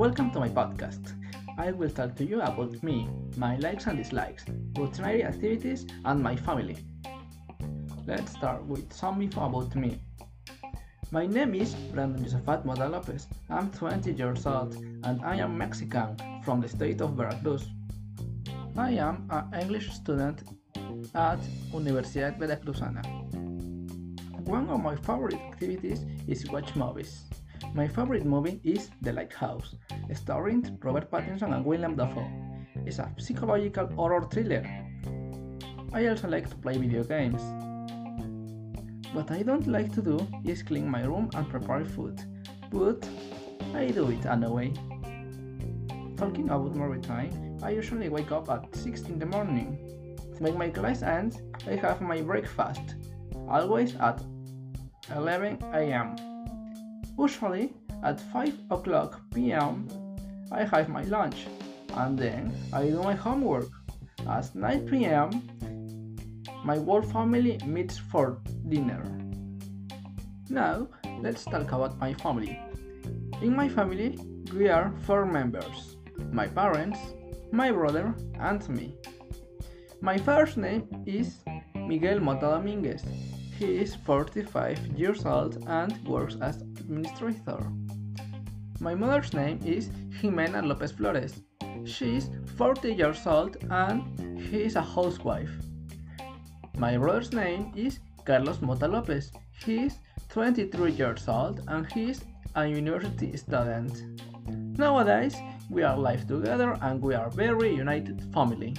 Welcome to my podcast. I will talk to you about me, my likes and dislikes, routinary activities, and my family. Let's start with some info about me. My name is Brandon Josephat Mota Lopez. I'm 20 years old and I am Mexican from the state of Veracruz. I am an English student at Universidad Veracruzana. One of my favorite activities is watch movies. My favorite movie is The Lighthouse, starring Robert Pattinson and William Dafoe. It's a psychological horror thriller. I also like to play video games. What I don't like to do is clean my room and prepare food, but I do it anyway. Talking about my routine, I usually wake up at 6 in the morning. When my class ends, I have my breakfast, always at 11 am. Usually at 5 o'clock pm, I have my lunch, and then I do my homework. At 9 pm, my whole family meets for dinner. Now, let's talk about my family. In my family, we are four members my parents, my brother, and me. My first name is Miguel Mota Dominguez. He is 45 years old and works as administrator. My mother's name is Jimena Lopez Flores. She is 40 years old and he is a housewife. My brother's name is Carlos Mota Lopez. He is 23 years old and he is a university student. Nowadays, we are live together and we are very united family.